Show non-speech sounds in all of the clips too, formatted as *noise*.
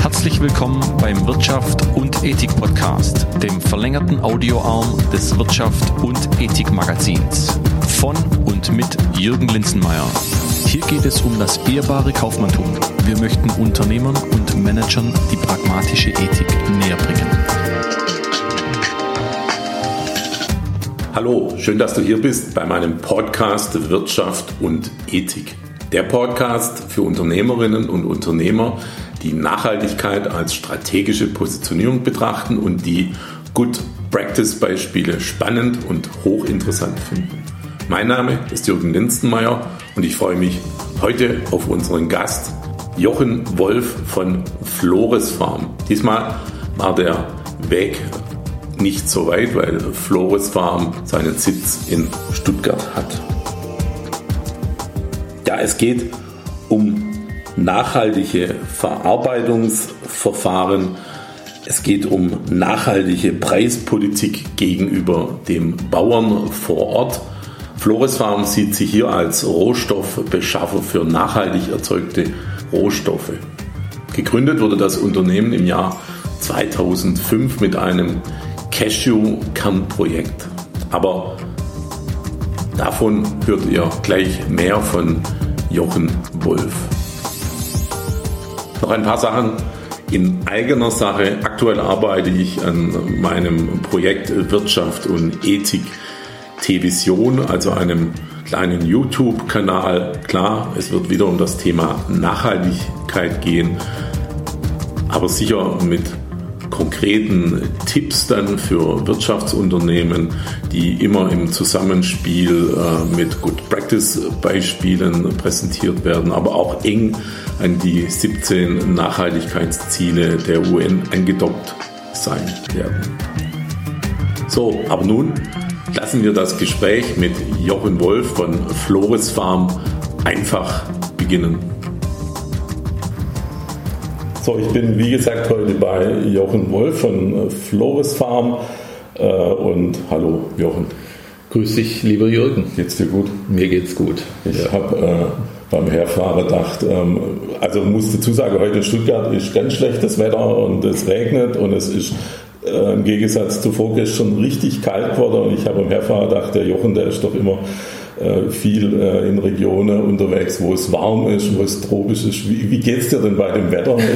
Herzlich willkommen beim Wirtschaft und Ethik Podcast, dem verlängerten Audioarm des Wirtschaft und Ethik Magazins. Von und mit Jürgen Linzenmeier. Hier geht es um das ehrbare Kaufmanntum. Wir möchten Unternehmern und Managern die pragmatische Ethik näher bringen. Hallo, schön, dass du hier bist bei meinem Podcast Wirtschaft und Ethik. Der Podcast für Unternehmerinnen und Unternehmer, die Nachhaltigkeit als strategische Positionierung betrachten und die Good Practice Beispiele spannend und hochinteressant finden. Mein Name ist Jürgen Linstenmeier und ich freue mich heute auf unseren Gast Jochen Wolf von Flores Farm. Diesmal war der Weg nicht so weit, weil Flores Farm seinen Sitz in Stuttgart hat. Ja, es geht um nachhaltige Verarbeitungsverfahren. Es geht um nachhaltige Preispolitik gegenüber dem Bauern vor Ort. Flores Farm sieht sich hier als Rohstoffbeschaffer für nachhaltig erzeugte Rohstoffe. Gegründet wurde das Unternehmen im Jahr 2005 mit einem Cashew-Kernprojekt. Aber davon hört ihr gleich mehr von Jochen Wolf. Noch ein paar Sachen in eigener Sache. Aktuell arbeite ich an meinem Projekt Wirtschaft und Ethik T-Vision, also einem kleinen YouTube-Kanal. Klar, es wird wieder um das Thema Nachhaltigkeit gehen, aber sicher mit konkreten Tipps dann für Wirtschaftsunternehmen, die immer im Zusammenspiel äh, mit Good Practice Beispielen präsentiert werden, aber auch eng an die 17 Nachhaltigkeitsziele der UN angedockt sein werden. So, aber nun lassen wir das Gespräch mit Jochen Wolf von Flores Farm einfach beginnen. So, ich bin wie gesagt heute bei Jochen Wolf von Flores Farm äh, und hallo Jochen. Grüß dich, lieber Jürgen. Geht's dir gut? Mir geht's gut. Ich ja. habe äh, beim Herfahren gedacht, ähm, also muss dazu sagen, heute in Stuttgart ist ganz schlechtes Wetter und es regnet und es ist äh, im Gegensatz zu vorgestern richtig kalt geworden und ich habe beim Herfahren gedacht, der Jochen, der ist doch immer äh, viel äh, in Regionen unterwegs, wo es warm ist, wo es tropisch ist. Wie, wie geht es dir denn bei dem Wetter mit? *laughs*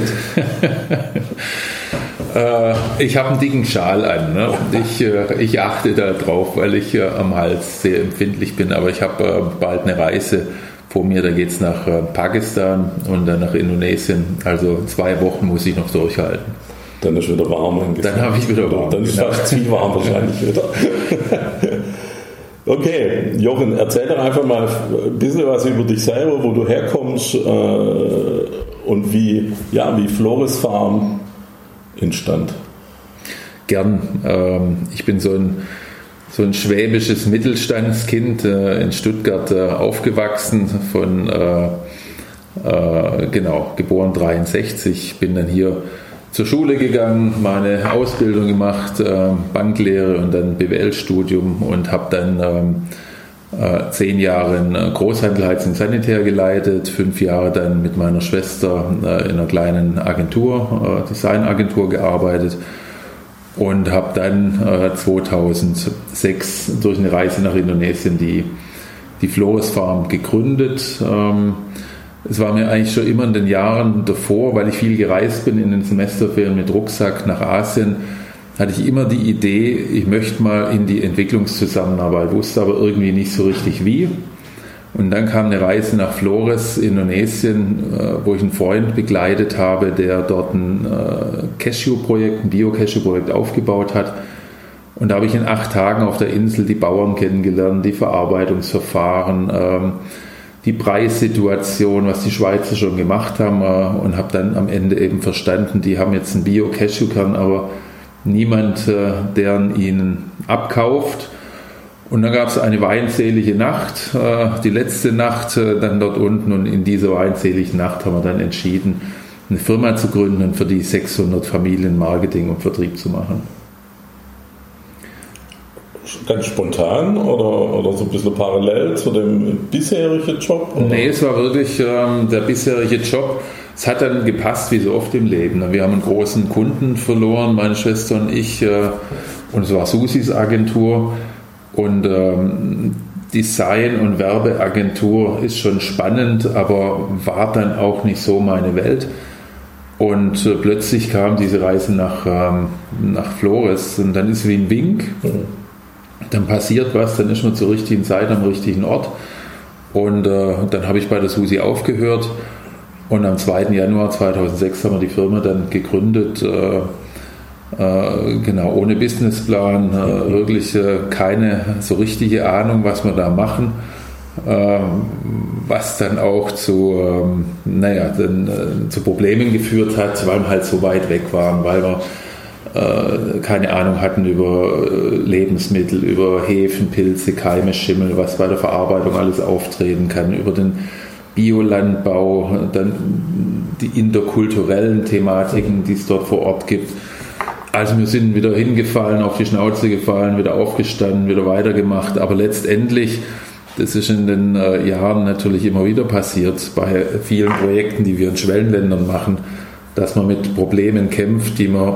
Äh, ich habe einen dicken Schal an. Ne? Ich, ich achte darauf, weil ich am Hals sehr empfindlich bin. Aber ich habe bald eine Reise vor mir. Da geht es nach Pakistan und dann nach Indonesien. Also zwei Wochen muss ich noch durchhalten. Dann ist wieder warm. Dann habe ich wieder warm. Dann ist genau. fast zu warm wahrscheinlich wieder. *laughs* Okay, Jochen, erzähl doch einfach mal ein bisschen was über dich selber, wo du herkommst äh, und wie, ja, wie Flores Farm entstand. Gern. Ähm, ich bin so ein, so ein schwäbisches Mittelstandskind äh, in Stuttgart äh, aufgewachsen, von äh, äh, genau, geboren 63, bin dann hier zur Schule gegangen, meine Ausbildung gemacht, äh, Banklehre und dann BWL-Studium und habe dann ähm, äh, zehn Jahre in Großhandel, Heizung, Sanitär geleitet, fünf Jahre dann mit meiner Schwester äh, in einer kleinen Agentur, äh, Designagentur gearbeitet und habe dann 2006 äh, durch eine Reise nach Indonesien die, die Flores Farm gegründet. Ähm, es war mir eigentlich schon immer in den Jahren davor, weil ich viel gereist bin in den Semesterferien mit Rucksack nach Asien, hatte ich immer die Idee, ich möchte mal in die Entwicklungszusammenarbeit, wusste aber irgendwie nicht so richtig wie. Und dann kam eine Reise nach Flores, Indonesien, äh, wo ich einen Freund begleitet habe, der dort ein äh, Cashew-Projekt, ein Bio-Cashew-Projekt aufgebaut hat. Und da habe ich in acht Tagen auf der Insel die Bauern kennengelernt, die Verarbeitungsverfahren, ähm, die Preissituation, was die Schweizer schon gemacht haben äh, und habe dann am Ende eben verstanden, die haben jetzt einen Bio-Cashewkern, aber niemand, äh, der ihnen abkauft. Und dann gab es eine weinselige Nacht, äh, die letzte Nacht dann dort unten und in dieser weinseligen Nacht haben wir dann entschieden, eine Firma zu gründen und für die 600 Familien Marketing und Vertrieb zu machen ganz spontan oder, oder so ein bisschen parallel zu dem bisherigen Job? Oder? Nee, es war wirklich ähm, der bisherige Job. es hat dann gepasst, wie so oft im Leben. Wir haben einen großen Kunden verloren, meine Schwester und ich, äh, und es war Susis Agentur. Und ähm, Design- und Werbeagentur ist schon spannend, aber war dann auch nicht so meine Welt. Und äh, plötzlich kam diese Reise nach, ähm, nach Flores und dann ist wie ein Wink. Dann passiert was, dann ist man zur richtigen Zeit am richtigen Ort. Und äh, dann habe ich bei der Susi aufgehört und am 2. Januar 2006 haben wir die Firma dann gegründet. Äh, äh, genau, ohne Businessplan, äh, wirklich äh, keine so richtige Ahnung, was wir da machen. Ähm, was dann auch zu, ähm, naja, dann, zu Problemen geführt hat, weil wir halt so weit weg waren, weil wir keine Ahnung hatten über äh, Lebensmittel, über Hefen, Pilze, Keime, Schimmel, was bei der Verarbeitung alles auftreten kann, über den Biolandbau, dann die interkulturellen Thematiken, die es dort vor Ort gibt. Also wir sind wieder hingefallen, auf die Schnauze gefallen, wieder aufgestanden, wieder weitergemacht, aber letztendlich, das ist in den äh, Jahren natürlich immer wieder passiert, bei vielen Projekten, die wir in Schwellenländern machen, dass man mit Problemen kämpft, die man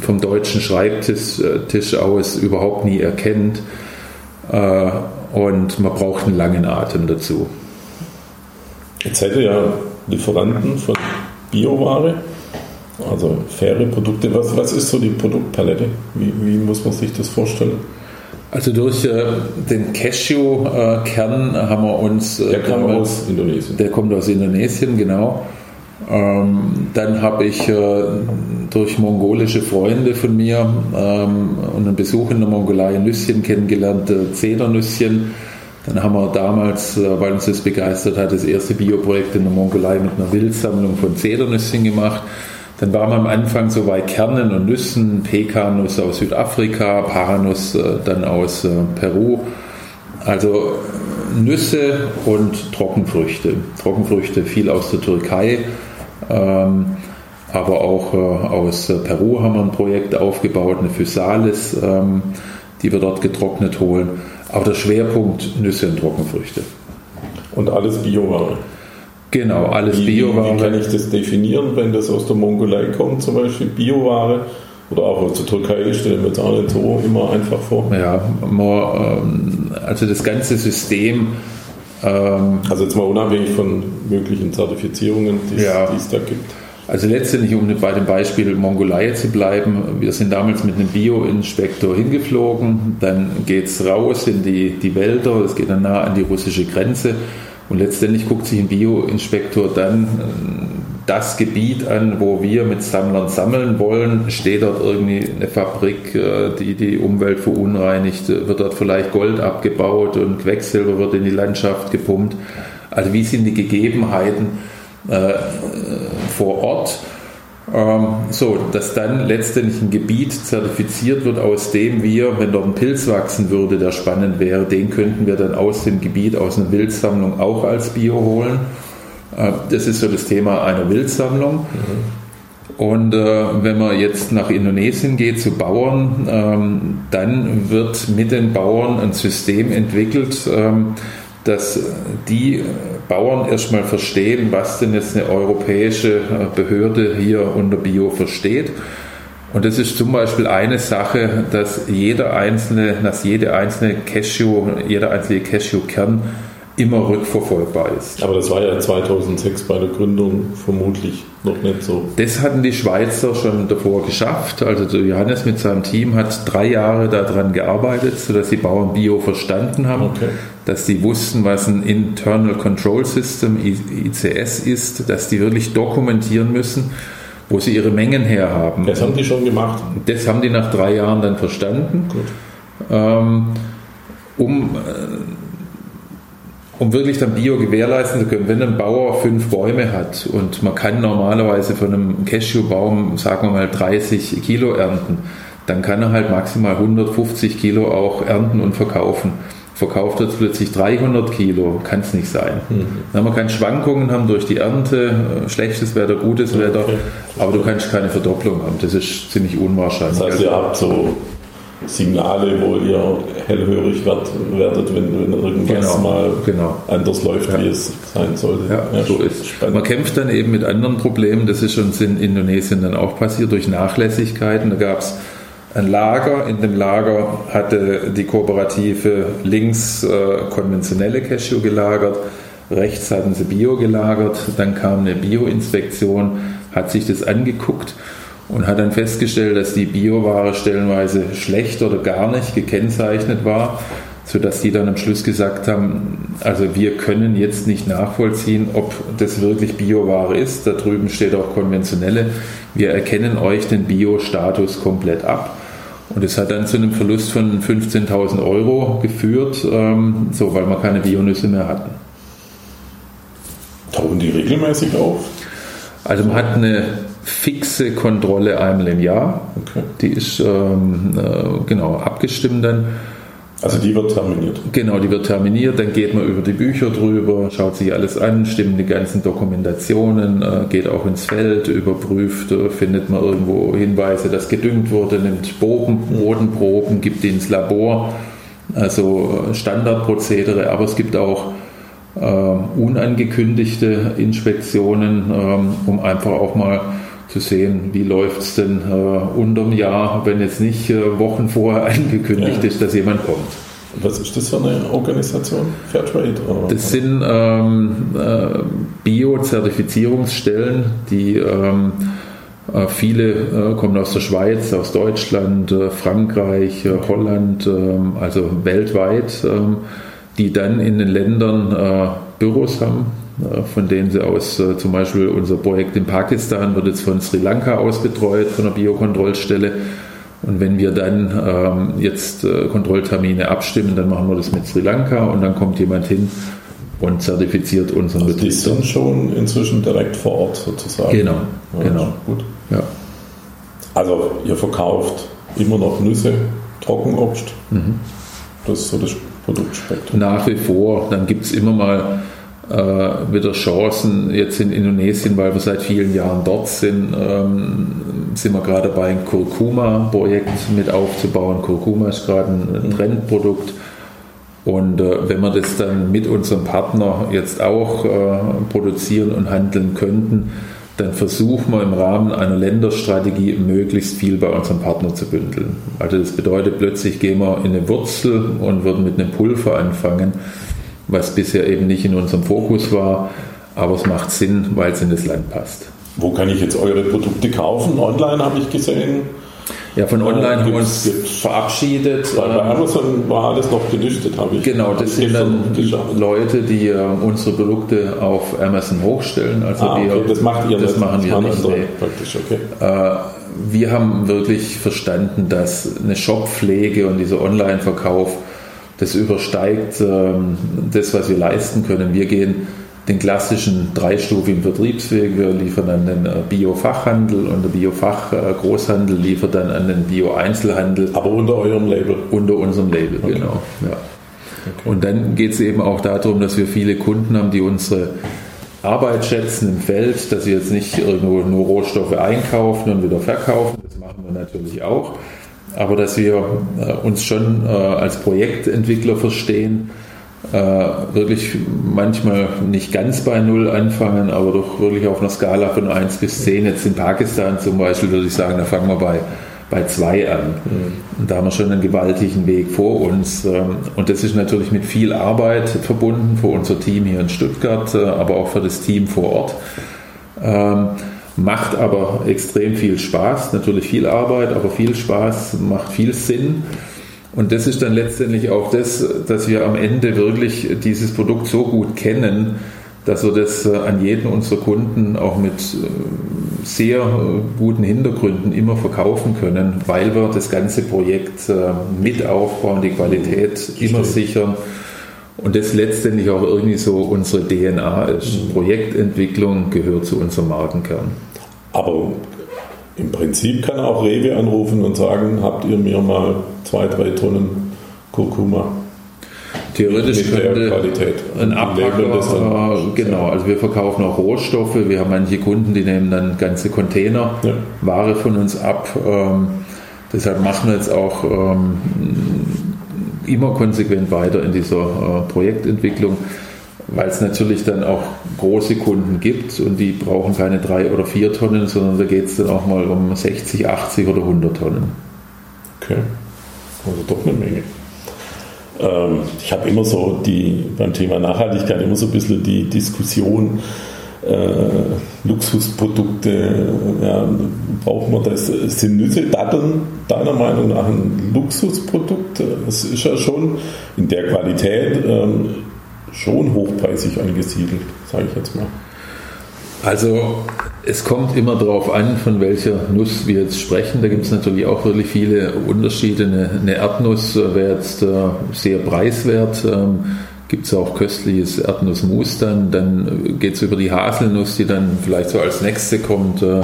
vom deutschen Schreibtisch äh, aus überhaupt nie erkennt. Äh, und man braucht einen langen Atem dazu. Jetzt seid ihr ja Lieferanten von Bioware, also faire Produkte. Was, was ist so die Produktpalette? Wie, wie muss man sich das vorstellen? Also durch äh, den Cashew-Kern äh, haben wir uns. Äh, der kommt aus Indonesien. Der kommt aus Indonesien, genau. Ähm, dann habe ich äh, durch mongolische Freunde von mir ähm, und einen Besuch in der Mongolei Nüsschen kennengelernt, äh, Zedernüsschen. Dann haben wir damals, äh, weil uns das begeistert hat, das erste Bioprojekt in der Mongolei mit einer Wildsammlung von Zedernüsschen gemacht. Dann waren wir am Anfang so bei Kernen und Nüssen, Pekannuss aus Südafrika, Paranuss äh, dann aus äh, Peru. Also Nüsse und Trockenfrüchte. Trockenfrüchte viel aus der Türkei, ähm, aber auch aus Peru haben wir ein Projekt aufgebaut, eine Physalis, ähm, die wir dort getrocknet holen. Aber der Schwerpunkt Nüsse und Trockenfrüchte. Und alles Bioware. Genau, alles wie, Bioware. Wie kann ich das definieren, wenn das aus der Mongolei kommt, zum Beispiel Bioware? Oder auch aus der Türkei, stellen wir uns auch nicht so immer einfach vor. Ja, man, ähm, also das ganze System. Ähm, also jetzt mal unabhängig von möglichen Zertifizierungen, die ja. es da gibt. Also letztendlich, um bei dem Beispiel Mongolei zu bleiben, wir sind damals mit einem Bio-Inspektor hingeflogen, dann geht es raus in die, die Wälder, es geht dann nah an die russische Grenze und letztendlich guckt sich ein Bio-Inspektor dann äh, das Gebiet an, wo wir mit Sammlern sammeln wollen. Steht dort irgendwie eine Fabrik, äh, die die Umwelt verunreinigt? Wird dort vielleicht Gold abgebaut und Quecksilber wird in die Landschaft gepumpt? Also wie sind die Gegebenheiten? Äh, vor Ort. Ähm, so, dass dann letztendlich ein Gebiet zertifiziert wird, aus dem wir, wenn dort ein Pilz wachsen würde, der spannend wäre, den könnten wir dann aus dem Gebiet, aus einer Wildsammlung auch als Bio holen. Äh, das ist so das Thema einer Wildsammlung. Mhm. Und äh, wenn man jetzt nach Indonesien geht zu Bauern, ähm, dann wird mit den Bauern ein System entwickelt, ähm, dass die Bauern erstmal verstehen, was denn jetzt eine europäische äh, Behörde hier unter Bio versteht. Und das ist zum Beispiel eine Sache, dass jeder einzelne, dass jede einzelne Cashew, jeder einzelne Cashewkern immer rückverfolgbar ist. Aber das war ja 2006 bei der Gründung vermutlich noch nicht so. Das hatten die Schweizer schon davor geschafft. Also Johannes mit seinem Team hat drei Jahre daran gearbeitet, sodass die Bauern Bio verstanden haben, okay. dass sie wussten, was ein Internal Control System, ICS ist, dass die wirklich dokumentieren müssen, wo sie ihre Mengen her haben. Das haben die schon gemacht. Das haben die nach drei Jahren dann verstanden. Gut. Ähm, um äh, um wirklich dann Bio gewährleisten zu können, wenn ein Bauer fünf Bäume hat und man kann normalerweise von einem Cashewbaum, sagen wir mal, 30 Kilo ernten, dann kann er halt maximal 150 Kilo auch ernten und verkaufen. Verkauft wird plötzlich 300 Kilo, kann es nicht sein. Mhm. Man kann Schwankungen haben durch die Ernte, äh, schlechtes Wetter, gutes Wetter, okay. aber du kannst keine Verdopplung haben. Das ist ziemlich unwahrscheinlich. Das heißt, ihr habt so Signale, wo ihr hellhörig werdet, werdet wenn, wenn irgendwas Genau, mal genau. anders läuft, wie es sein sollte. Ja, so ist spannend. Man kämpft dann eben mit anderen Problemen. Das ist uns in Indonesien dann auch passiert durch Nachlässigkeiten. Da gab es ein Lager. In dem Lager hatte die Kooperative links äh, konventionelle Cashew gelagert, rechts hatten sie Bio gelagert. Dann kam eine Bio-Inspektion, hat sich das angeguckt und hat dann festgestellt, dass die Bioware stellenweise schlecht oder gar nicht gekennzeichnet war, sodass die dann am Schluss gesagt haben, also wir können jetzt nicht nachvollziehen, ob das wirklich Bioware ist. Da drüben steht auch konventionelle. Wir erkennen euch den Bio-Status komplett ab. Und es hat dann zu einem Verlust von 15.000 Euro geführt, ähm, so weil wir keine Bionüsse mehr hatten. Tauchen die regelmäßig auf? Also man hat eine fixe Kontrolle einmal im Jahr. Okay. Die ist ähm, äh, genau abgestimmt dann. Also die wird terminiert. Genau, die wird terminiert, dann geht man über die Bücher drüber, schaut sich alles an, stimmt die ganzen Dokumentationen, äh, geht auch ins Feld, überprüft, äh, findet man irgendwo Hinweise, dass gedüngt wurde, nimmt Boden, Bodenproben, gibt die ins Labor, also äh, Standardprozedere, aber es gibt auch äh, unangekündigte Inspektionen, ähm, um einfach auch mal zu sehen, wie läuft es denn äh, unterm Jahr, wenn jetzt nicht äh, Wochen vorher *laughs* angekündigt Ja. ist, dass jemand kommt. Was ist das für eine Organisation? Fairtrade? Oder? Das sind ähm, äh, Bio-Zertifizierungsstellen, die ähm, äh, viele äh, kommen aus der Schweiz, aus Deutschland, äh, Frankreich, Holland, ähm, also weltweit, ähm, die dann in den Ländern Büros haben, von denen sie aus äh, zum Beispiel unser Projekt in Pakistan wird jetzt von Sri Lanka aus betreut, von der Biokontrollstelle. Und wenn wir dann ähm, jetzt äh, Kontrolltermine abstimmen, dann machen wir das mit Sri Lanka und dann kommt jemand hin und zertifiziert unseren Also die Betrieb. sind schon inzwischen direkt vor Ort sozusagen. Genau, Ja, genau. Gut. Ja. Also ihr verkauft immer noch Nüsse, Trockenobst. Mhm. Das ist so das Produktspektrum. Nach wie vor, dann gibt es immer mal äh, wieder Chancen. Jetzt in Indonesien, weil wir seit vielen Jahren dort sind, ähm, sind wir gerade dabei, ein Kurkuma-Projekt mit aufzubauen. Kurkuma ist gerade ein Trendprodukt. Und äh, wenn wir das dann mit unserem Partner jetzt auch äh, produzieren und handeln könnten, dann versuchen wir im Rahmen einer Länderstrategie möglichst viel bei unserem Partner zu bündeln. Also das bedeutet, plötzlich gehen wir in eine Wurzel und würden mit einem Pulver anfangen, was bisher eben nicht in unserem Fokus war, aber es macht Sinn, weil es in das Land passt. Wo kann ich jetzt eure Produkte kaufen? Online habe ich gesehen. Ja, von online haben wir uns verabschiedet. Bei, bei Ähm, Amazon war alles noch gelistet, habe ich. Genau, das sind dann. Leute, die äh, unsere Produkte auf Amazon hochstellen. Also Ah, wir, okay, das macht ihr das nicht. machen wir nicht. nee. Praktisch, okay. Äh, wir haben wirklich verstanden, dass eine Shop-Pflege und dieser Online-Verkauf, das übersteigt ähm, das, was wir leisten können. Wir gehen den klassischen dreistufigen Vertriebsweg. Wir liefern an den äh, Bio-Fachhandel und der Bio-Fach-Großhandel liefert dann an den Bio-Einzelhandel Aber unter eurem Label. unter unserem Label, genau. Ja. Und dann geht es eben auch darum, dass wir viele Kunden haben, die unsere Arbeit schätzen im Feld, dass wir jetzt nicht irgendwo nur Rohstoffe einkaufen und wieder verkaufen, das machen wir natürlich auch, aber dass wir äh, uns schon äh, als Projektentwickler verstehen, äh, wirklich manchmal nicht ganz bei Null anfangen, aber doch wirklich auf einer Skala von 1 bis 10. Jetzt in Pakistan zum Beispiel würde ich sagen, da fangen wir bei, bei 2 an. Und da haben wir schon einen gewaltigen Weg vor uns. ähm, Und das ist natürlich mit viel Arbeit verbunden für unser Team hier in Stuttgart, aber auch für das Team vor Ort. Macht aber extrem viel Spaß, natürlich viel Arbeit, aber viel Spaß, macht viel Sinn. Und das ist dann letztendlich auch das, dass wir am Ende wirklich dieses Produkt so gut kennen, dass wir das äh, an jeden unserer Kunden auch mit äh, sehr äh, guten Hintergründen immer verkaufen können, weil wir das ganze Projekt mit aufbauen, die Qualität immer sichern. Und das letztendlich auch irgendwie so unsere DNA ist. Projektentwicklung gehört zu unserem Markenkern. Aber im Prinzip kann auch Rewe anrufen und sagen, habt ihr mir mal zwei, drei Tonnen Kurkuma Theoretisch mit der könnte Qualität. ein Abpacker, äh, genau, also wir verkaufen auch Rohstoffe. Wir haben manche Kunden, die nehmen dann ganze Container Ja. Ware von uns ab. Ähm, Deshalb machen wir jetzt auch ähm, immer konsequent weiter in dieser äh, Projektentwicklung, weil es natürlich dann auch große Kunden gibt und die brauchen keine drei oder vier Tonnen, sondern da geht es dann auch mal um 60, 80 oder 100 Tonnen. Okay, also doch eine Menge. Ähm, ich habe immer so die beim Thema Nachhaltigkeit immer so ein bisschen die Diskussion, äh, Luxusprodukte, ja, braucht man das? Sind Nüsse, Datteln deiner Meinung nach ein Luxusprodukt? Es ist ja schon in der Qualität ähm, schon hochpreisig angesiedelt, sage ich jetzt mal. Also es kommt immer darauf an, von welcher Nuss wir jetzt sprechen. Da gibt es natürlich auch wirklich viele Unterschiede. Eine, eine Erdnuss wäre jetzt äh, sehr preiswert. Ähm, gibt es auch köstliches Erdnussmus dann. Dann geht es über die Haselnuss, die dann vielleicht so als nächste kommt. Äh,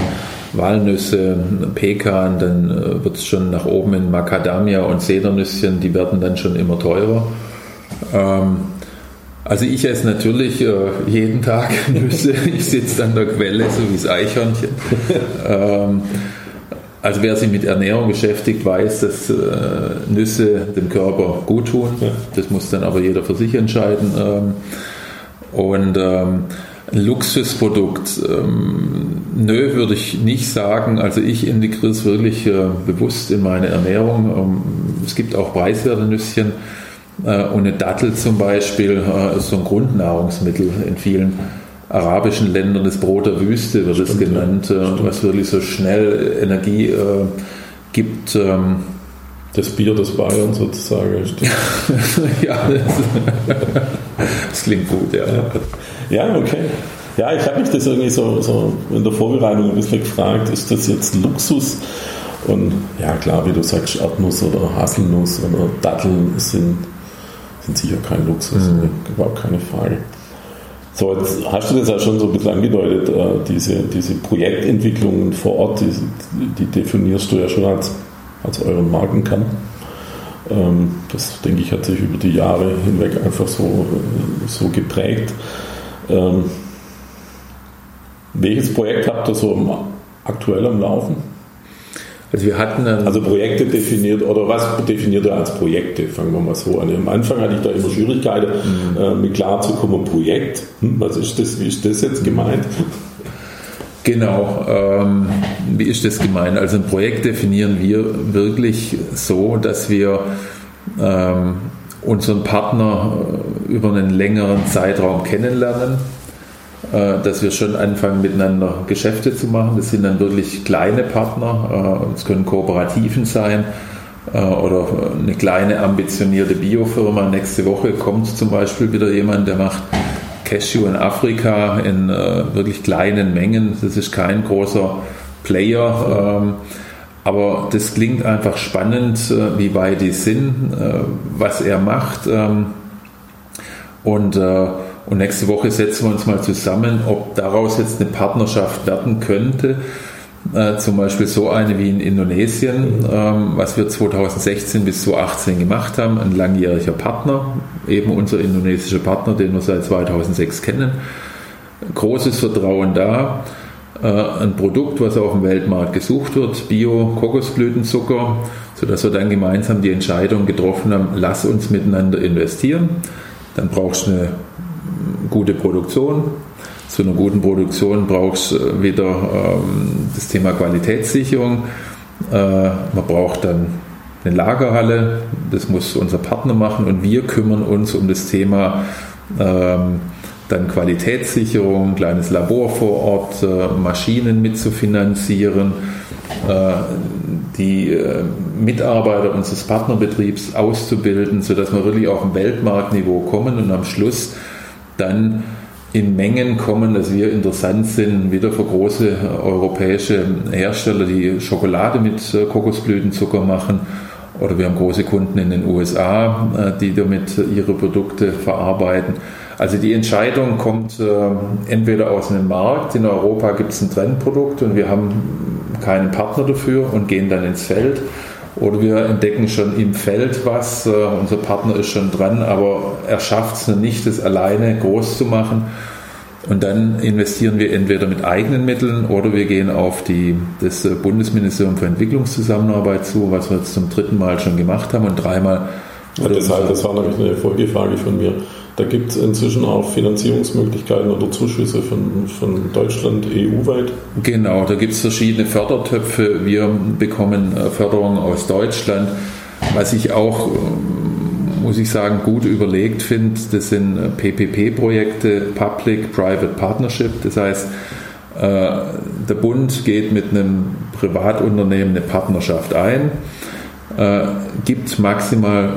Walnüsse, Pekan, dann äh, wird es schon nach oben in Macadamia und Sedernüsschen, die werden dann schon immer teurer. Ähm, also ich esse natürlich äh, jeden Tag *laughs* Nüsse. Ich sitze an der Quelle, so wie das Eichhörnchen. *laughs* ähm, also wer sich mit Ernährung beschäftigt, weiß, dass äh, Nüsse dem Körper gut tun. Das muss dann aber jeder für sich entscheiden. Ähm, und ähm, ein Luxusprodukt, ähm, nö, würde ich nicht sagen. Also ich integriere es wirklich äh, bewusst in meine Ernährung. Ähm, es gibt auch preiswerte Nüsschen. Äh, und eine Dattel zum Beispiel äh, ist so ein Grundnahrungsmittel in vielen arabischen Ländern. Das Brot der Wüste wird es genannt, ja, äh, was wirklich so schnell Energie äh, gibt. Ähm, das Bier des Bayern sozusagen. *laughs* ja, das, das, klingt gut, ja. Ja, okay. Ja, ich habe mich das irgendwie so, so in der Vorbereitung ein bisschen gefragt, ist das jetzt Luxus? Und ja, klar, wie du sagst, Erdnuss oder Haselnuss oder Datteln sind sicher kein Luxus, mhm. überhaupt keine Frage. So, jetzt hast du das ja schon so ein bisschen angedeutet, äh, diese, diese Projektentwicklungen vor Ort, die, die definierst du ja schon als, als euren Markenkern. Ähm, das, denke ich, hat sich über die Jahre hinweg einfach so, so geprägt. Ähm, welches Projekt habt ihr so aktuell am Laufen? Also wir hatten also Projekte definiert oder was definiert ihr als Projekte? Fangen wir mal so an. Am Anfang hatte ich da immer Schwierigkeiten, mhm. äh, mit klar zu kommen. Projekt, hm, was ist das? Wie ist das jetzt gemeint? Genau, ähm, wie ist das gemeint? Also ein Projekt definieren wir wirklich so, dass wir ähm, unseren Partner äh, über einen längeren Zeitraum kennenlernen dass wir schon anfangen, miteinander Geschäfte zu machen. Das sind dann wirklich kleine Partner. Äh, es können Kooperativen sein äh, oder eine kleine ambitionierte Biofirma. Nächste Woche kommt zum Beispiel wieder jemand, der macht Cashew in Afrika in wirklich kleinen Mengen. Das ist kein großer Player. Ähm, aber das klingt einfach spannend, wie weit die sind, was er macht. Ähm, und und nächste Woche setzen wir uns mal zusammen, ob daraus jetzt eine Partnerschaft werden könnte. Äh, zum Beispiel so eine wie in Indonesien, ähm, was wir 2016 bis 2018 gemacht haben. Ein langjähriger Partner, eben unser indonesischer Partner, den wir seit 2006 kennen. Großes Vertrauen da. Äh, ein Produkt, was auf dem Weltmarkt gesucht wird, Bio-Kokosblütenzucker, sodass wir dann gemeinsam die Entscheidung getroffen haben, lass uns miteinander investieren. Dann brauchst du eine gute Produktion. Zu einer guten Produktion brauchst du äh, wieder ähm, das Thema Qualitätssicherung. Äh, man braucht dann eine Lagerhalle, das muss unser Partner machen und wir kümmern uns um das Thema ähm, dann Qualitätssicherung, kleines Labor vor Ort, äh, Maschinen mitzufinanzieren, äh, die äh, Mitarbeiter unseres Partnerbetriebs auszubilden, sodass wir wirklich auf dem Weltmarktniveau kommen und am Schluss dann in Mengen kommen, dass wir interessant sind, wieder für große äh, europäische Hersteller, die Schokolade mit äh, Kokosblütenzucker machen. Oder wir haben große Kunden in den USA, äh, die damit ihre Produkte verarbeiten. Also die Entscheidung kommt entweder aus einem Markt, in Europa gibt es ein Trendprodukt und wir haben keinen Partner dafür und gehen dann ins Feld oder wir entdecken schon im Feld was, äh, unser Partner ist schon dran, aber er schafft es nicht, das alleine groß zu machen. Und dann investieren wir entweder mit eigenen Mitteln oder wir gehen auf die, das Bundesministerium für Entwicklungszusammenarbeit zu, was wir jetzt zum dritten Mal schon gemacht haben und dreimal. Ja, das, heißt, das war nämlich eine Folgefrage von mir. Da gibt es inzwischen auch Finanzierungsmöglichkeiten oder Zuschüsse von, von Deutschland EU-weit? Genau, da gibt es verschiedene Fördertöpfe. Wir bekommen äh, Förderung aus Deutschland. Was ich auch muss ich sagen, gut überlegt finde, das sind PPP-Projekte, Public-Private Partnership. Das heißt, äh, der Bund geht mit einem Privatunternehmen eine Partnerschaft ein, äh, gibt maximal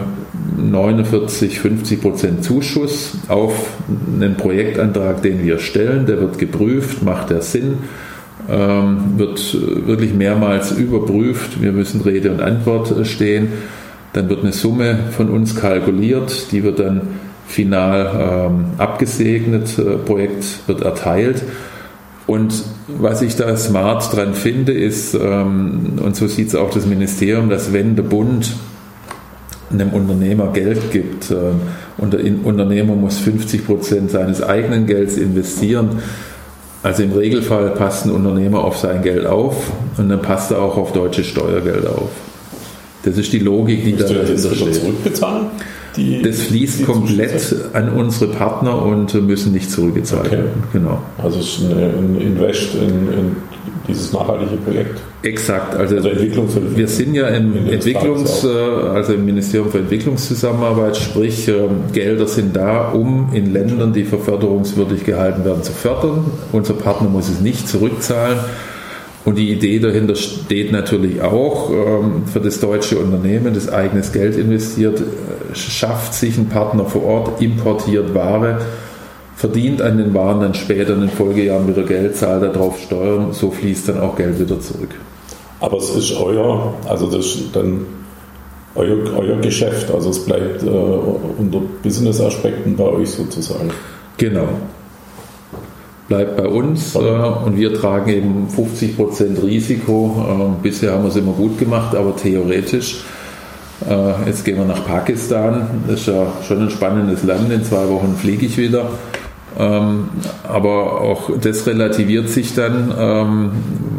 49, 50 Prozent Zuschuss auf einen Projektantrag, den wir stellen. Der wird geprüft, macht der Sinn, ähm, wird wirklich mehrmals überprüft. Wir müssen Rede und Antwort stehen. Dann wird eine Summe von uns kalkuliert, die wird dann final ähm, abgesegnet, äh, Projekt wird erteilt. Und was ich da smart dran finde, ist, ähm, und so sieht es auch das Ministerium, dass wenn der Bund einem Unternehmer Geld gibt äh, und der Unternehmer muss 50 Prozent seines eigenen Gelds investieren, also im Regelfall passt ein Unternehmer auf sein Geld auf und dann passt er auch auf deutsche Steuergeld auf. Das ist die Logik, die da dahinter steht. zurückbezahlen? Die, das fließt komplett an unsere Partner und müssen nicht zurückgezahlt okay. werden. Genau. Also es ist ein Invest in, in dieses nachhaltige Projekt. Exakt, also, also wir sind ja im Entwicklungs, äh, also im Ministerium für Entwicklungszusammenarbeit, sprich ähm, Gelder sind da, um in Ländern, die für förderungswürdig gehalten werden, zu fördern. Unser Partner muss es nicht zurückzahlen und die Idee dahinter steht natürlich auch ähm, für das deutsche Unternehmen, das eigenes Geld investiert, äh, schafft sich ein Partner vor Ort, importiert Ware, verdient an den Waren dann später in den Folgejahren wieder Geld, zahlt darauf Steuern, so fließt dann auch Geld wieder zurück. Aber es ist euer, also das ist dann euer, euer Geschäft, also es bleibt äh, unter Business-Aspekten bei euch sozusagen. Genau, bleibt bei uns äh, und wir tragen eben 50% Risiko. Äh, bisher haben wir es immer gut gemacht, aber theoretisch, äh, jetzt gehen wir nach Pakistan, das ist ja schon ein spannendes Land, in zwei Wochen fliege ich wieder. Ähm, aber auch das relativiert sich dann, ähm,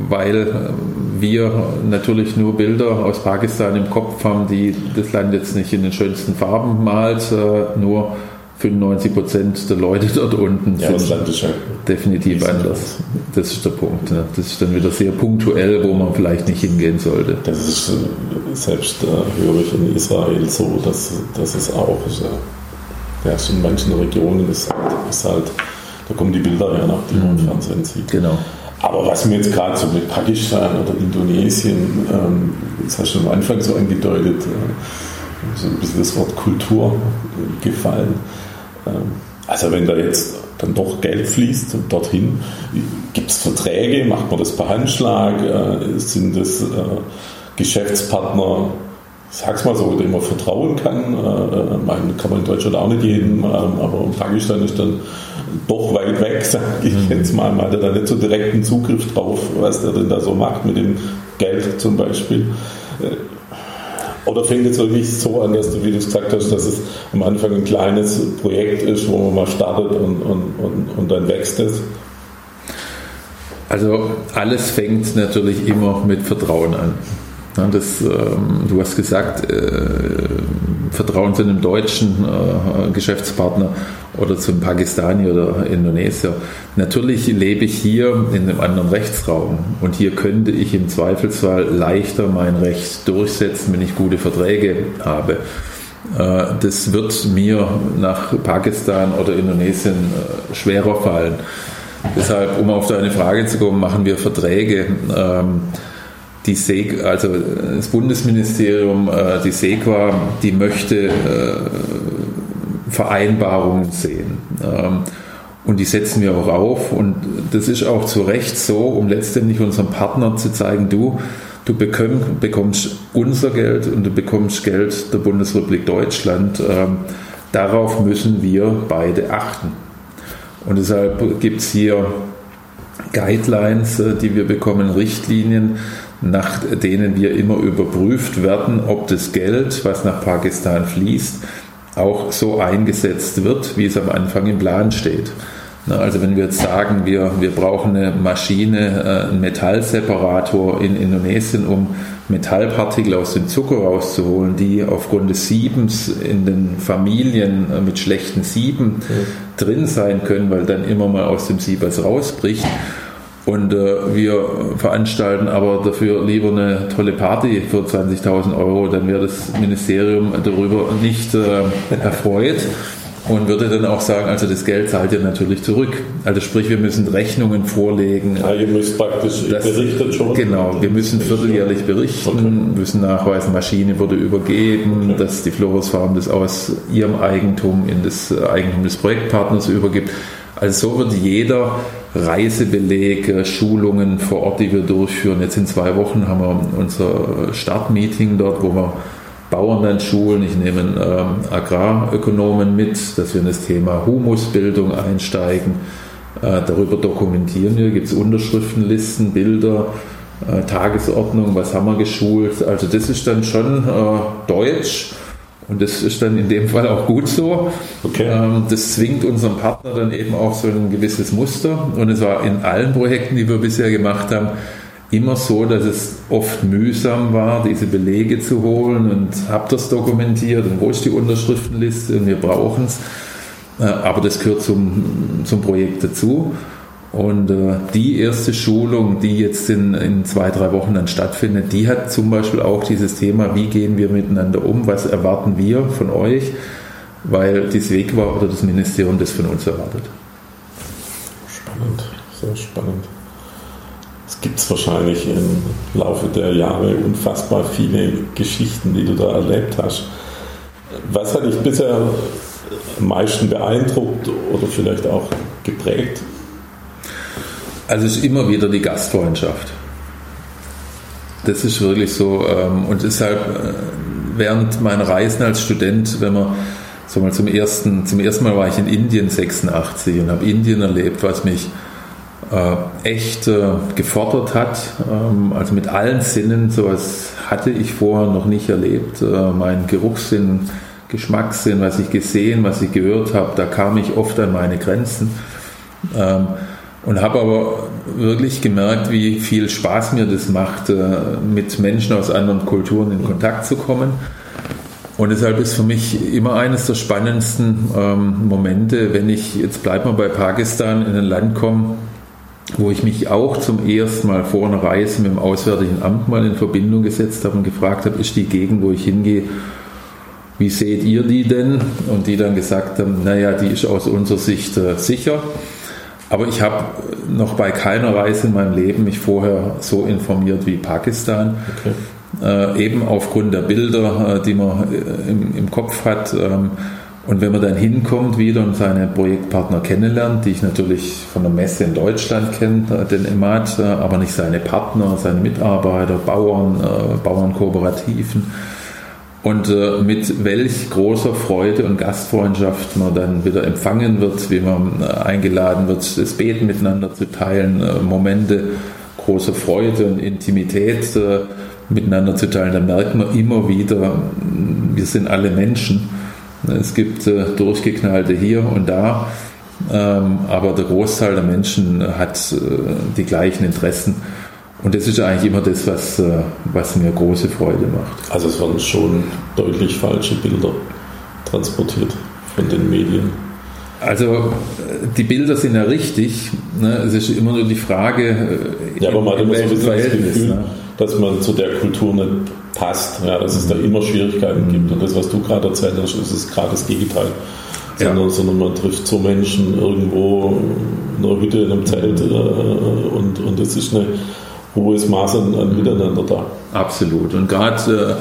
weil wir natürlich nur Bilder aus Pakistan im Kopf haben, die das Land jetzt nicht in den schönsten Farben malt, äh, nur 95 Prozent der Leute dort unten ja, sind definitiv anders. Das ist der Punkt. Ne? Das ist dann wieder sehr punktuell, wo man vielleicht nicht hingehen sollte. Das ist äh, selbst äh, höre ich in Israel so, dass, dass es auch ist, äh, ja, in manchen Regionen ist halt, ist halt, da kommen die Bilder ja nach, die man im mhm. Fernsehen sieht. Genau. Aber was mir jetzt gerade so mit Pakistan oder Indonesien, ähm, das hast du am Anfang so angedeutet, äh, so ein bisschen das Wort Kultur gefallen. Ähm, also wenn da jetzt dann doch Geld fließt dorthin, gibt es Verträge, macht man das per Handschlag, äh, sind das äh, Geschäftspartner, sag's mal so, dem man vertrauen kann. Äh, man kann man in Deutschland auch nicht jedem, ähm, aber Pakistan ist dann doch weit weg, *laughs* sage ich mhm. jetzt mal. Man hat ja da nicht so direkten Zugriff drauf, was der denn da so macht mit dem Geld zum Beispiel. Oder fängt es wirklich so an, dass du, wie du es gesagt hast, dass es am Anfang ein kleines Projekt ist, wo man mal startet und, und, und, und dann wächst es? Also alles fängt natürlich immer mit Vertrauen an. Das, ähm, du hast gesagt, äh, Vertrauen zu einem deutschen äh, Geschäftspartner oder zum Pakistani oder Indonesier. Natürlich lebe ich hier in einem anderen Rechtsraum und hier könnte ich im Zweifelsfall leichter mein Recht durchsetzen, wenn ich gute Verträge habe. Äh, das wird mir nach Pakistan oder Indonesien schwerer fallen. Deshalb, um auf deine Frage zu kommen, machen wir Verträge. Die SEG, also das Bundesministerium, äh, die SEQA, die möchte Vereinbarungen sehen. Ähm, und die setzen wir auch auf. Und das ist auch zu Recht so, um letztendlich unserem Partner zu zeigen, du, du bekommst unser Geld und du bekommst Geld der Bundesrepublik Deutschland. Ähm, darauf müssen wir beide achten. Und deshalb gibt es hier Guidelines, äh, die wir bekommen, Richtlinien, nach denen wir immer überprüft werden, ob das Geld, was nach Pakistan fließt, auch so eingesetzt wird, wie es am Anfang im Plan steht. Also wenn wir jetzt sagen, wir, wir brauchen eine Maschine, äh, einen Metallseparator in Indonesien, um Metallpartikel aus dem Zucker rauszuholen, die aufgrund des Siebens in den Familien äh, mit schlechten Sieben ja. drin sein können, weil dann immer mal aus dem Sieb was rausbricht. Und äh, wir veranstalten aber dafür lieber eine tolle Party für 20.000 Euro, dann wäre das Ministerium darüber nicht äh, erfreut und würde dann auch sagen, also das Geld zahlt ihr natürlich zurück. Also sprich, wir müssen Rechnungen vorlegen. Ja, ihr müsst praktisch das, berichtet schon. Genau, wir müssen vierteljährlich berichten, okay. müssen nachweisen, Maschine wurde übergeben, okay. dass die Flores Farm das aus ihrem Eigentum in das Eigentum des Projektpartners übergibt. Also so wird jeder Reisebeleg, Schulungen vor Ort, die wir durchführen. Jetzt in zwei Wochen haben wir unser Startmeeting dort, wo wir Bauern dann schulen. Ich nehme einen ähm, Agrarökonomen mit, dass wir in das Thema Humusbildung einsteigen. Äh, darüber dokumentieren wir, gibt es Unterschriftenlisten, Bilder, äh, Tagesordnung, was haben wir geschult. Also das ist dann schon äh, Deutsch. Und das ist dann in dem Fall auch gut so. Okay. Ähm, das zwingt unseren Partner dann eben auch so ein gewisses Muster. Und es war in allen Projekten, die wir bisher gemacht haben, immer so, dass es oft mühsam war, diese Belege zu holen und habe das dokumentiert und wo ist die Unterschriftenliste und wir brauchen es. Äh, aber das gehört zum, zum Projekt dazu. Und äh, die erste Schulung, die jetzt in, in zwei, drei Wochen dann stattfindet, die hat zum Beispiel auch dieses Thema, wie gehen wir miteinander um, was erwarten wir von euch, weil das Weg war oder das Ministerium das von uns erwartet. Spannend, sehr spannend. Es gibt wahrscheinlich im Laufe der Jahre unfassbar viele Geschichten, die du da erlebt hast. Was hat dich bisher am meisten beeindruckt oder vielleicht auch geprägt? Also es ist immer wieder die Gastfreundschaft. Das ist wirklich so. Ähm, und deshalb äh, während meiner Reisen als Student, wenn man so mal zum ersten, zum ersten Mal war ich in Indien 86 und habe Indien erlebt, was mich äh, echt äh, gefordert hat. Ähm, also mit allen Sinnen, sowas hatte ich vorher noch nicht erlebt. mein Geruchssinn, Geschmackssinn, was ich gesehen, was ich gehört habe, da kam ich oft an meine Grenzen. Ähm, und habe aber wirklich gemerkt, wie viel Spaß mir das macht, mit Menschen aus anderen Kulturen in Kontakt zu kommen. Und deshalb ist für mich immer eines der spannendsten ähm, Momente, wenn ich, jetzt bleibt mal bei Pakistan, in ein Land komme, wo ich mich auch zum ersten Mal vor einer Reise mit dem Auswärtigen Amt mal in Verbindung gesetzt habe und gefragt habe, ist die Gegend, wo ich hingehe, wie seht ihr die denn? Und die dann gesagt haben, naja, die ist aus unserer Sicht äh, sicher. Aber ich habe noch bei keiner Reise in meinem Leben mich vorher so informiert wie Pakistan. Okay. Äh, eben aufgrund der Bilder, äh, die man äh, im, im, Kopf hat. Ähm, und wenn man dann hinkommt wieder und seine Projektpartner kennenlernt, die ich natürlich von der Messe in Deutschland kenne, äh, den EMAT, äh, aber nicht seine Partner, seine Mitarbeiter, Bauern, äh, Bauernkooperativen, und äh, mit welch großer Freude und Gastfreundschaft man dann wieder empfangen wird, wie man äh, eingeladen wird, das Beten miteinander zu teilen, äh, Momente großer Freude und Intimität äh, miteinander zu teilen, dann merkt man immer wieder, wir sind alle Menschen. Es gibt äh, durchgeknallte hier und da, ähm, aber der Großteil der Menschen hat äh, die gleichen Interessen. Und das ist eigentlich immer das, was, äh, was mir große Freude macht. Also es werden schon deutlich falsche Bilder transportiert von den Medien. Also äh, die Bilder sind ja richtig. Ne? Es ist immer nur die Frage, äh, ja, aber man hat immer so Verhältnis. Das Gefühl, ne? dass man zu der Kultur nicht passt, ja, dass es da immer Schwierigkeiten mhm. gibt. Und das, was du gerade erzählt hast, ist es gerade das Gegenteil. Ja. Sondern, sondern, man trifft so Menschen irgendwo in einer Hütte, in einem Zelt und, und es ist eine hohes Maß an, an Miteinander da. Absolut. Und gerade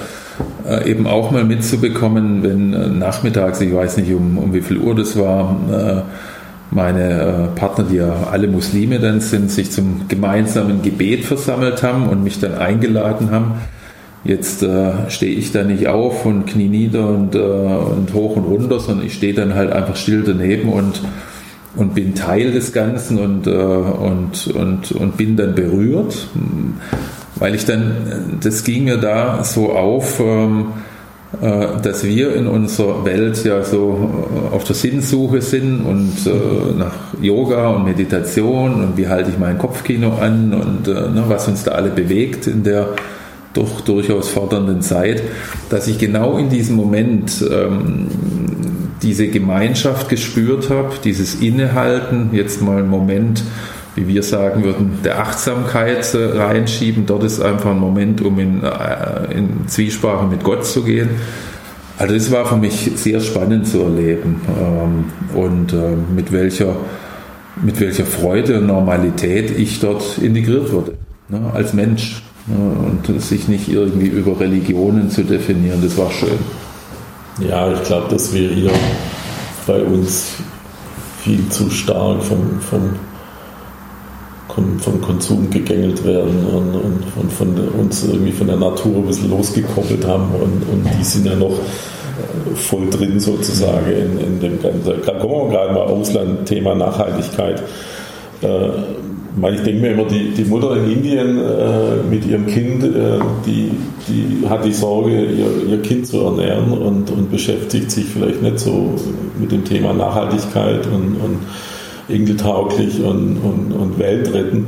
äh, eben auch mal mitzubekommen, wenn äh, nachmittags, ich weiß nicht um, um wie viel Uhr das war, äh, meine äh, Partner, die ja alle Muslime dann sind, sich zum gemeinsamen Gebet versammelt haben und mich dann eingeladen haben. Jetzt äh, stehe ich da nicht auf und knie nieder und, äh, und hoch und runter, sondern ich stehe dann halt einfach still daneben und und bin Teil des Ganzen und, äh, und, und, und bin dann berührt, weil ich dann, das ging mir da so auf, ähm, äh, dass wir in unserer Welt ja so äh, auf der Sinnsuche sind und nach Yoga und Meditation und wie halte ich mein Kopfkino an und ne, was uns da alle bewegt in der doch durchaus fordernden Zeit, dass ich genau in diesem Moment ähm, diese Gemeinschaft gespürt habe, dieses Innehalten, jetzt mal einen Moment, wie wir sagen würden, der Achtsamkeit äh, reinschieben. Dort ist einfach ein Moment, um in, äh, in Zwiesprache mit Gott zu gehen. Also das war für mich sehr spannend zu erleben ähm, und äh, mit welcher mit welcher Freude und Normalität ich dort integriert wurde, ne, als Mensch. Und sich nicht irgendwie über Religionen zu definieren, das war schön. Ja, ich glaube, dass wir hier bei uns viel zu stark vom, vom, vom Konsum gegängelt werden und, und, und, von uns irgendwie von der Natur ein bisschen losgekoppelt haben und, und die sind ja noch äh, voll drin sozusagen in, in dem ganzen. Kommen wir gerade mal Ausland, Thema Nachhaltigkeit. Äh, ich denke mir immer, die, die Mutter in Indien äh, mit ihrem Kind, äh, die, die hat die Sorge, ihr, ihr Kind zu ernähren und, und beschäftigt sich vielleicht nicht so mit dem Thema Nachhaltigkeit und, und enkeltauglich und, und, und Weltretten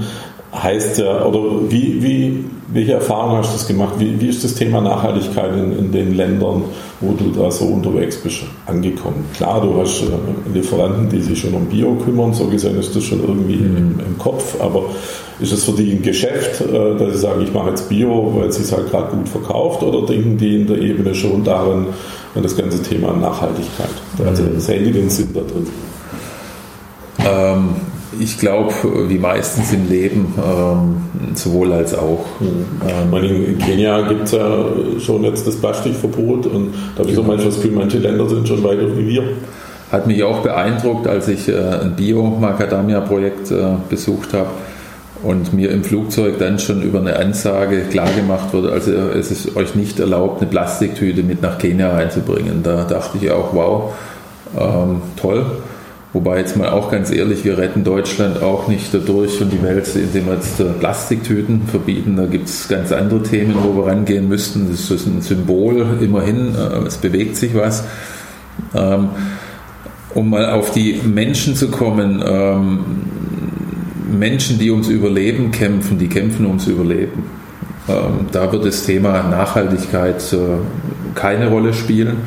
heißt ja, oder wie, wie, welche Erfahrungen hast du das gemacht? Wie, wie ist das Thema Nachhaltigkeit in, in, den Ländern, wo du da so unterwegs bist, angekommen? Klar, du hast äh, Lieferanten, die sich schon um Bio kümmern, so gesehen ist das schon irgendwie mhm. im, im, Kopf, aber ist es für die ein Geschäft, äh, dass sie sagen, ich mache jetzt Bio, weil es sich halt gerade gut verkauft, oder denken die in der Ebene schon darin, an das ganze Thema Nachhaltigkeit? Also mhm. sehen die den Sinn da drin? Ähm, ich glaube, wie meistens im Leben, ähm, sowohl als auch. Ähm, in Kenia gibt es ja schon jetzt das Plastikverbot und da habe ich so genau. manchmal das Gefühl, manche Länder sind schon weiter wie wir. Hat mich auch beeindruckt, als ich äh, ein Bio-Macadamia-Projekt äh, besucht habe und mir im Flugzeug dann schon über eine Ansage klargemacht wurde, also es ist euch nicht erlaubt, eine Plastiktüte mit nach Kenia reinzubringen. Da dachte ich auch, wow, ähm, toll. Wobei jetzt mal auch ganz ehrlich, wir retten Deutschland auch nicht dadurch und die Welt, indem wir jetzt äh, Plastiktüten verbieten. Da gibt es ganz andere Themen, wo wir rangehen müssten. Das ist ein Symbol, immerhin, äh, es bewegt sich was. Ähm, um mal auf die Menschen zu kommen, ähm, Menschen, die ums Überleben kämpfen, die kämpfen ums Überleben. Ähm, da wird das Thema Nachhaltigkeit äh, keine Rolle spielen.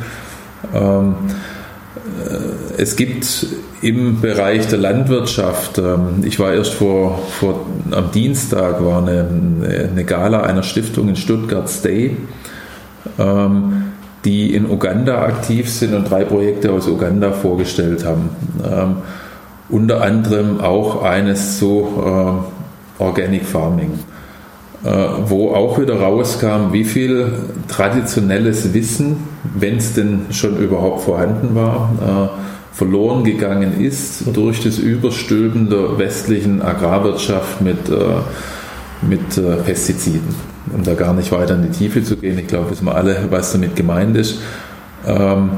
Es gibt im Bereich der Landwirtschaft, ähm, ich war erst vor, vor am Dienstag, war eine, eine Gala einer Stiftung in Stuttgart Stay, ähm, die in Uganda aktiv sind und drei Projekte aus Uganda vorgestellt haben. Ähm, unter anderem auch eines zu Organic Farming äh, wo auch wieder rauskam, wie viel traditionelles Wissen, wenn es denn schon überhaupt vorhanden war, äh, verloren gegangen ist durch das Überstülpen der westlichen Agrarwirtschaft mit, äh, mit äh, Pestiziden. Um da gar nicht weiter in die Tiefe zu gehen, ich glaube, wissen wir alle, was damit gemeint ist. Ähm,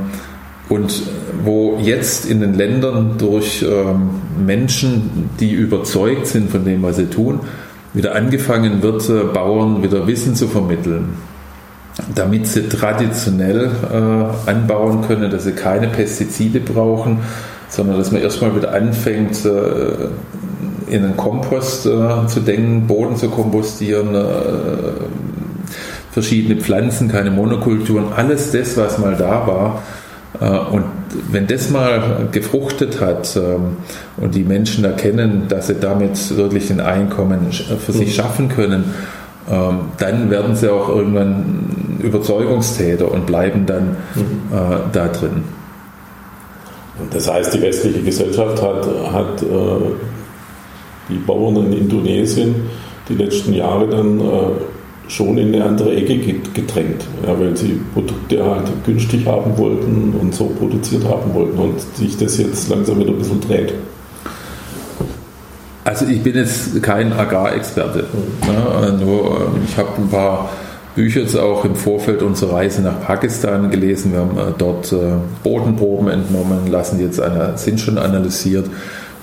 und wo jetzt in den Ländern durch ähm, Menschen, die überzeugt sind von dem, was sie tun, wieder angefangen wird, äh, Bauern wieder Wissen zu vermitteln damit sie traditionell äh, anbauen können, dass sie keine Pestizide brauchen, sondern dass man erstmal wieder anfängt, äh, in einen Kompost äh, zu denken, Boden zu kompostieren, äh, verschiedene Pflanzen, keine Monokulturen, alles das, was mal da war. Äh, und wenn das mal gefruchtet hat ähm, und die Menschen erkennen, dass sie damit wirklich ein Einkommen für sich mhm. schaffen können, ähm, dann werden sie auch irgendwann Überzeugungstäter und bleiben dann mhm. äh, da drin. Das heißt, die westliche Gesellschaft hat, hat äh, die Bauern in Indonesien die letzten Jahre dann äh, schon in eine andere Ecke gedrängt, ja, weil sie Produkte halt günstig haben wollten und so produziert haben wollten und sich das jetzt langsam wieder ein bisschen dreht. Also ich bin jetzt kein Agrarexperte. Ne? Nur ähm, ich habe ein paar Bücher jetzt auch im Vorfeld unserer Reise nach Pakistan gelesen. Wir haben äh, dort äh, Bodenproben entnommen, lassen jetzt eine, sind schon analysiert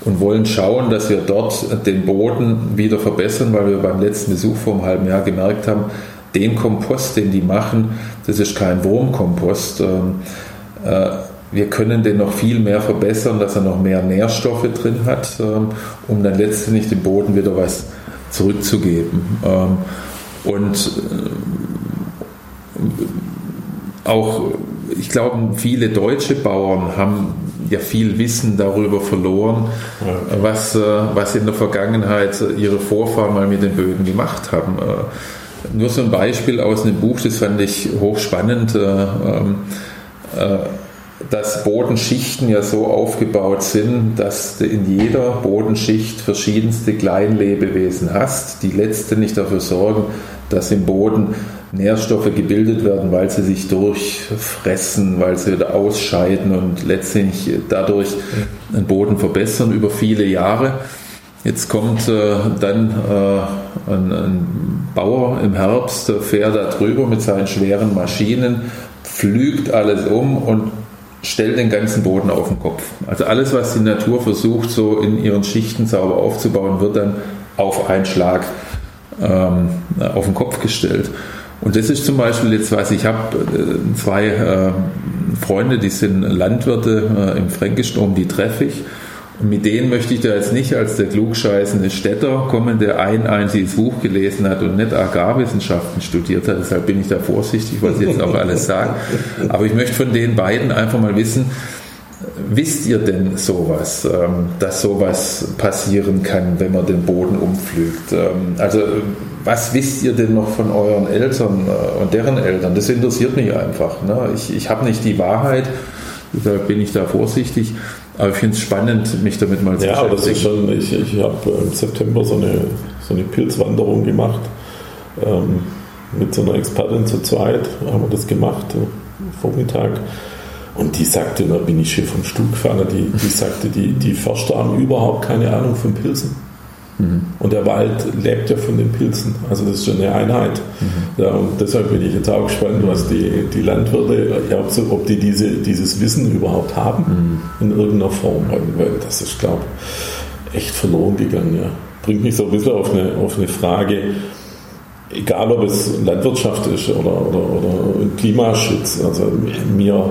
und wollen schauen, dass wir dort den Boden wieder verbessern, weil wir beim letzten Besuch vor einem halben Jahr gemerkt haben, den Kompost, den die machen, das ist kein Wurmkompost. Ähm, äh, wir können den noch viel mehr verbessern, dass er noch mehr Nährstoffe drin hat, ähm, um dann letztendlich dem Boden wieder was zurückzugeben. Ähm, und auch, ich glaube, viele deutsche Bauern haben ja viel Wissen darüber verloren, ja. was, äh, was in der Vergangenheit ihre Vorfahren mal mit den Böden gemacht haben. Äh, nur so ein Beispiel aus einem Buch, das fand ich hochspannend, ähm, dass Bodenschichten ja so aufgebaut sind, dass du in jeder Bodenschicht verschiedenste Kleinlebewesen hast, die letztendlich dafür sorgen, dass im Boden Nährstoffe gebildet werden, weil sie sich durchfressen, weil sie wieder ausscheiden und letztlich dadurch den Boden verbessern über viele Jahre. Jetzt kommt äh, dann äh, ein, ein, Bauer im Herbst, der fährt da drüber mit seinen schweren Maschinen, pflügt alles um und stellt den ganzen Boden auf den Kopf. Also alles, was die Natur versucht, so in ihren Schichten sauber aufzubauen, wird dann auf einen Schlag ähm, auf den Kopf gestellt. Und das ist zum Beispiel jetzt, was ich habe, äh, zwei äh, Freunde, die sind Landwirte äh, im Fränkischen, die treffe ich. Und mit denen möchte ich da jetzt nicht als der klugscheißende Städter kommen, der ein einziges Buch gelesen hat und nicht Agrarwissenschaften studiert hat. Deshalb bin ich da vorsichtig, was ich jetzt auch alles sage. Aber ich möchte von den beiden einfach mal wissen, Wisst ihr denn sowas, ähm, dass sowas passieren kann, wenn man den Boden umpflügt? Ähm, also was wisst ihr denn noch von euren Eltern äh, und deren Eltern? Das interessiert mich einfach. Ne? Ich, ich habe nicht die Wahrheit, deshalb bin ich da vorsichtig. Aber ich finde es spannend, mich damit mal zu ja, beschäftigen. Ja, das ist schon, ich, ich habe im September so eine, so eine Pilzwanderung gemacht. Ähm, mit so einer Expertin zu zweit haben wir das gemacht, Vormittag. Und die sagte, da bin ich hier vom Stuhl gefahren, die, die sagte, die, die Förster haben überhaupt keine Ahnung von Pilzen. Mhm. Und der Wald lebt ja von den Pilzen. Also das ist schon eine Einheit. Mhm. Ja, und deshalb bin ich jetzt auch gespannt, was die, die Landwirte, ob die diese, dieses Wissen überhaupt haben mhm. in irgendeiner Form. Weil das ist, glaube ich, echt verloren gegangen. Ja. Bringt mich so ein bisschen auf eine, auf eine Frage, egal ob es Landwirtschaft ist oder, oder, oder Klimaschutz. Also mir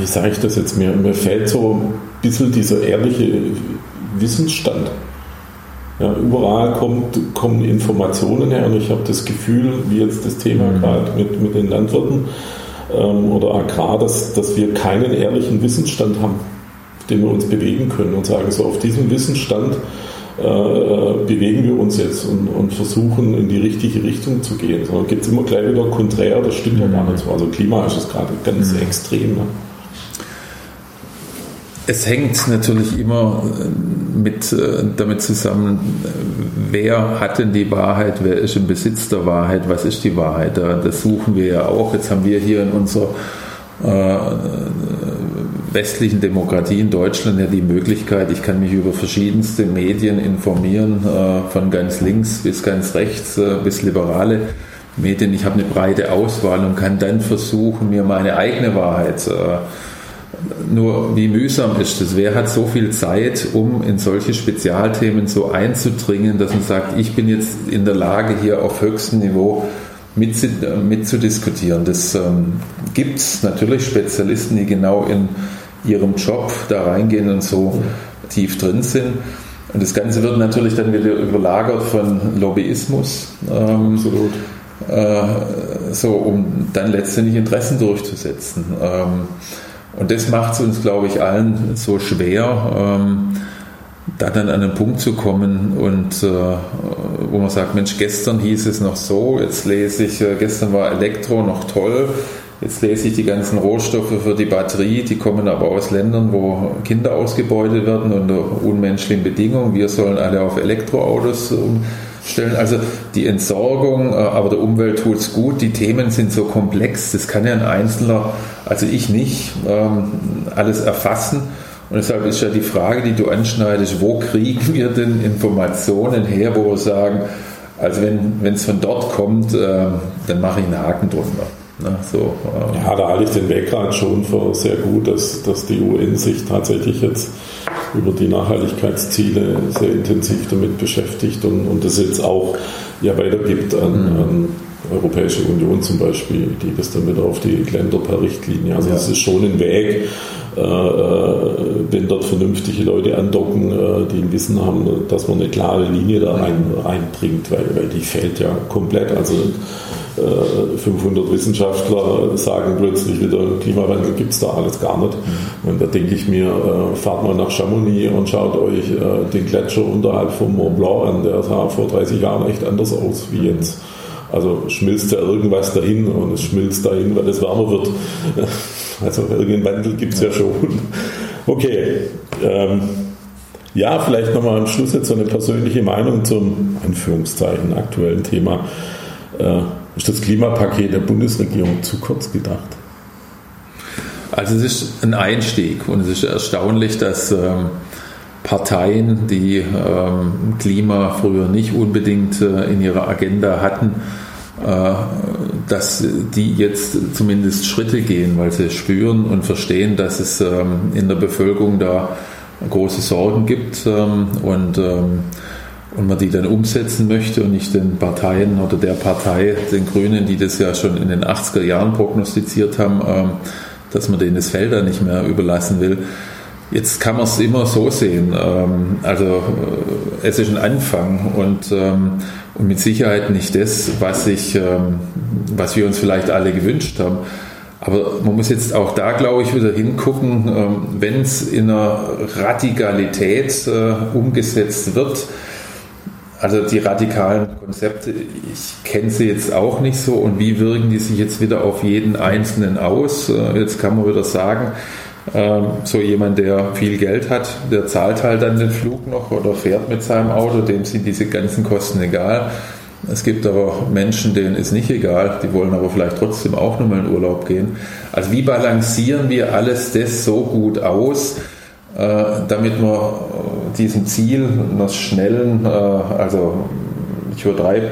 wie sage ich das jetzt, mir, mir fällt so ein bisschen dieser ehrliche Wissensstand. Ja, überall kommt, kommen Informationen her und ich habe das Gefühl, wie jetzt das Thema mhm. gerade mit, mit den Landwirten ähm, oder Agrar, dass, dass wir keinen ehrlichen Wissensstand haben, auf dem wir uns bewegen können und sagen, so auf diesem Wissensstand äh, bewegen wir uns jetzt und, und, versuchen in die richtige Richtung zu gehen. Sondern gibt es immer gleich wieder konträr, das stimmt ja gar nicht so. Also Klima ist es gerade ganz mhm. extrem. Ne? Es hängt natürlich immer äh, mit, äh, damit zusammen, wer hat denn die Wahrheit, wer ist im Besitz der Wahrheit, was ist die Wahrheit. Das suchen wir ja auch. Jetzt haben wir hier in unserer äh, westlichen Demokratie in Deutschland ja die Möglichkeit, ich kann mich über verschiedenste Medien informieren, äh, von ganz links bis ganz rechts, äh, bis liberale Medien. Ich habe eine breite Auswahl und kann dann versuchen, mir meine eigene Wahrheit äh, nur wie mühsam ist es? Wer hat so viel Zeit, um in solche Spezialthemen so einzudringen, dass man sagt, ich bin jetzt in der Lage, hier auf höchstem Niveau mitzudiskutieren? Das ähm, gibt es natürlich Spezialisten, die genau in ihrem Job da reingehen und so tief drin sind. Und das Ganze wird natürlich dann wieder überlagert von Lobbyismus. Ähm, Absolut. Äh, so, um dann letztendlich Interessen durchzusetzen. Ähm, und das macht es uns, glaube ich, allen so schwer, ähm, da dann an einen Punkt zu kommen und äh, wo man sagt, Mensch, gestern hieß es noch so, jetzt lese ich, äh, gestern war Elektro noch toll, jetzt lese ich die ganzen Rohstoffe für die Batterie, die kommen aber aus Ländern, wo Kinder ausgebeutet werden unter unmenschlichen Bedingungen. Wir sollen alle auf Elektroautos umstellen. Also die Entsorgung, äh, aber der Umwelt tut es gut. Die Themen sind so komplex, das kann ja ein Einzelner also ich nicht, ähm, alles erfassen. Und deshalb ist ja die Frage, die du anschneidest, wo kriegen wir denn Informationen her, wo wir sagen, also wenn es von dort kommt, äh, dann mache ich einen Haken drunter. Ne, so, äh. Ja, da halte ich den Weg gerade schon für sehr gut, dass, dass die UN sich tatsächlich jetzt über die Nachhaltigkeitsziele sehr intensiv damit beschäftigt und, und das jetzt auch ja weitergibt an, mhm. an Europäische Union zum Beispiel, die das dann wieder auf die Länder per Richtlinie. Also ja. das ist schon ein Weg, äh, äh, wenn dort vernünftige Leute andocken, äh, die ein Wissen haben, dass man eine klare Linie da rein, reinbringt, weil, weil die fällt ja komplett. Also 500 Wissenschaftler sagen plötzlich wieder, Klimawandel gibt es da alles gar nicht. Mhm. Und da denke ich mir, fahrt mal nach Chamonix und schaut euch den Gletscher unterhalb vom Mont Blanc an. Der sah vor 30 Jahren echt anders aus wie jetzt. Also schmilzt da irgendwas dahin und es schmilzt dahin, weil es wärmer wird. *laughs* Also irgendeinen Wandel gibt es ja schon. Okay. Ähm, ja, vielleicht nochmal am Schluss jetzt so eine persönliche Meinung zum Anführungszeichen aktuellen Thema. Äh, ist das Klimapaket der Bundesregierung zu kurz gedacht? Also es ist ein Einstieg und es ist erstaunlich, dass ähm, Parteien, die ähm, Klima früher nicht unbedingt äh, in ihrer Agenda hatten, äh, dass die jetzt zumindest Schritte gehen, weil sie spüren und verstehen, dass es ähm, in der Bevölkerung da große Sorgen gibt ähm, und, ähm, und man die dann umsetzen möchte und nicht den Parteien oder der Partei, den Grünen, die das ja schon in den 80er Jahren prognostiziert haben, dass man denen das Feld da nicht mehr überlassen will. Jetzt kann man es immer so sehen. Also äh, es ist ein Anfang und und mit Sicherheit nicht das, was, ich, ähm, was wir uns vielleicht alle gewünscht haben. Aber man muss jetzt auch da, glaube ich, wieder hingucken, ähm, wenn es in einer Radikalität äh, umgesetzt wird. Also die radikalen Konzepte, ich kenne sie jetzt auch nicht so und wie wirken die sich jetzt wieder auf jeden Einzelnen aus? Äh, jetzt kann man wieder sagen, ähm, so jemand, der viel Geld hat, der zahlt halt dann den Flug noch oder fährt mit seinem Auto, dem sind diese ganzen Kosten egal. Es gibt aber Menschen, denen ist nicht egal, die wollen aber vielleicht trotzdem auch nochmal in Urlaub gehen. Also wie balancieren wir alles das so gut aus, damit wir äh, diesem Ziel einer schnellen, äh, also ich übertreibe,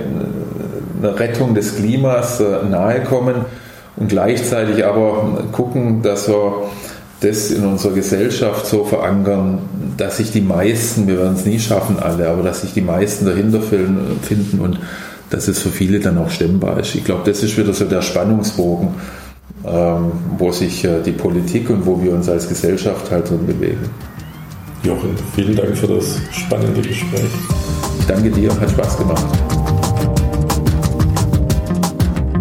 eine Rettung des Klimas nahe kommen und gleichzeitig aber gucken, dass wir das in unserer Gesellschaft so verankern, dass sich die meisten, wir werden es nie schaffen alle, aber dass sich die meisten dahinter finden und dass es für viele dann auch stemmbar ist. Ich glaube, das ist wieder so der Spannungsbogen, wo sich äh, die Politik und wo wir uns als Gesellschaft halt drin bewegen. Jochen, vielen Dank für das spannende Gespräch. Ich danke dir, hat Spaß gemacht.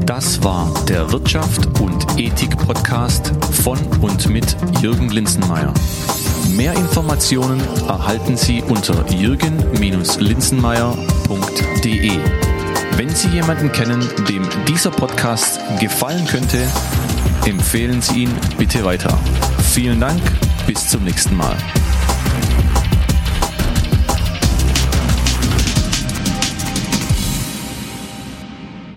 Das war der Wirtschaft und Ethik Podcast von und mit Jürgen Linzenmeier. Mehr Informationen erhalten Sie unter jürgen-linzenmeier.de. Wenn Sie jemanden kennen, dem dieser Podcast gefallen könnte, empfehlen Sie ihn bitte weiter. Vielen Dank, bis zum nächsten Mal.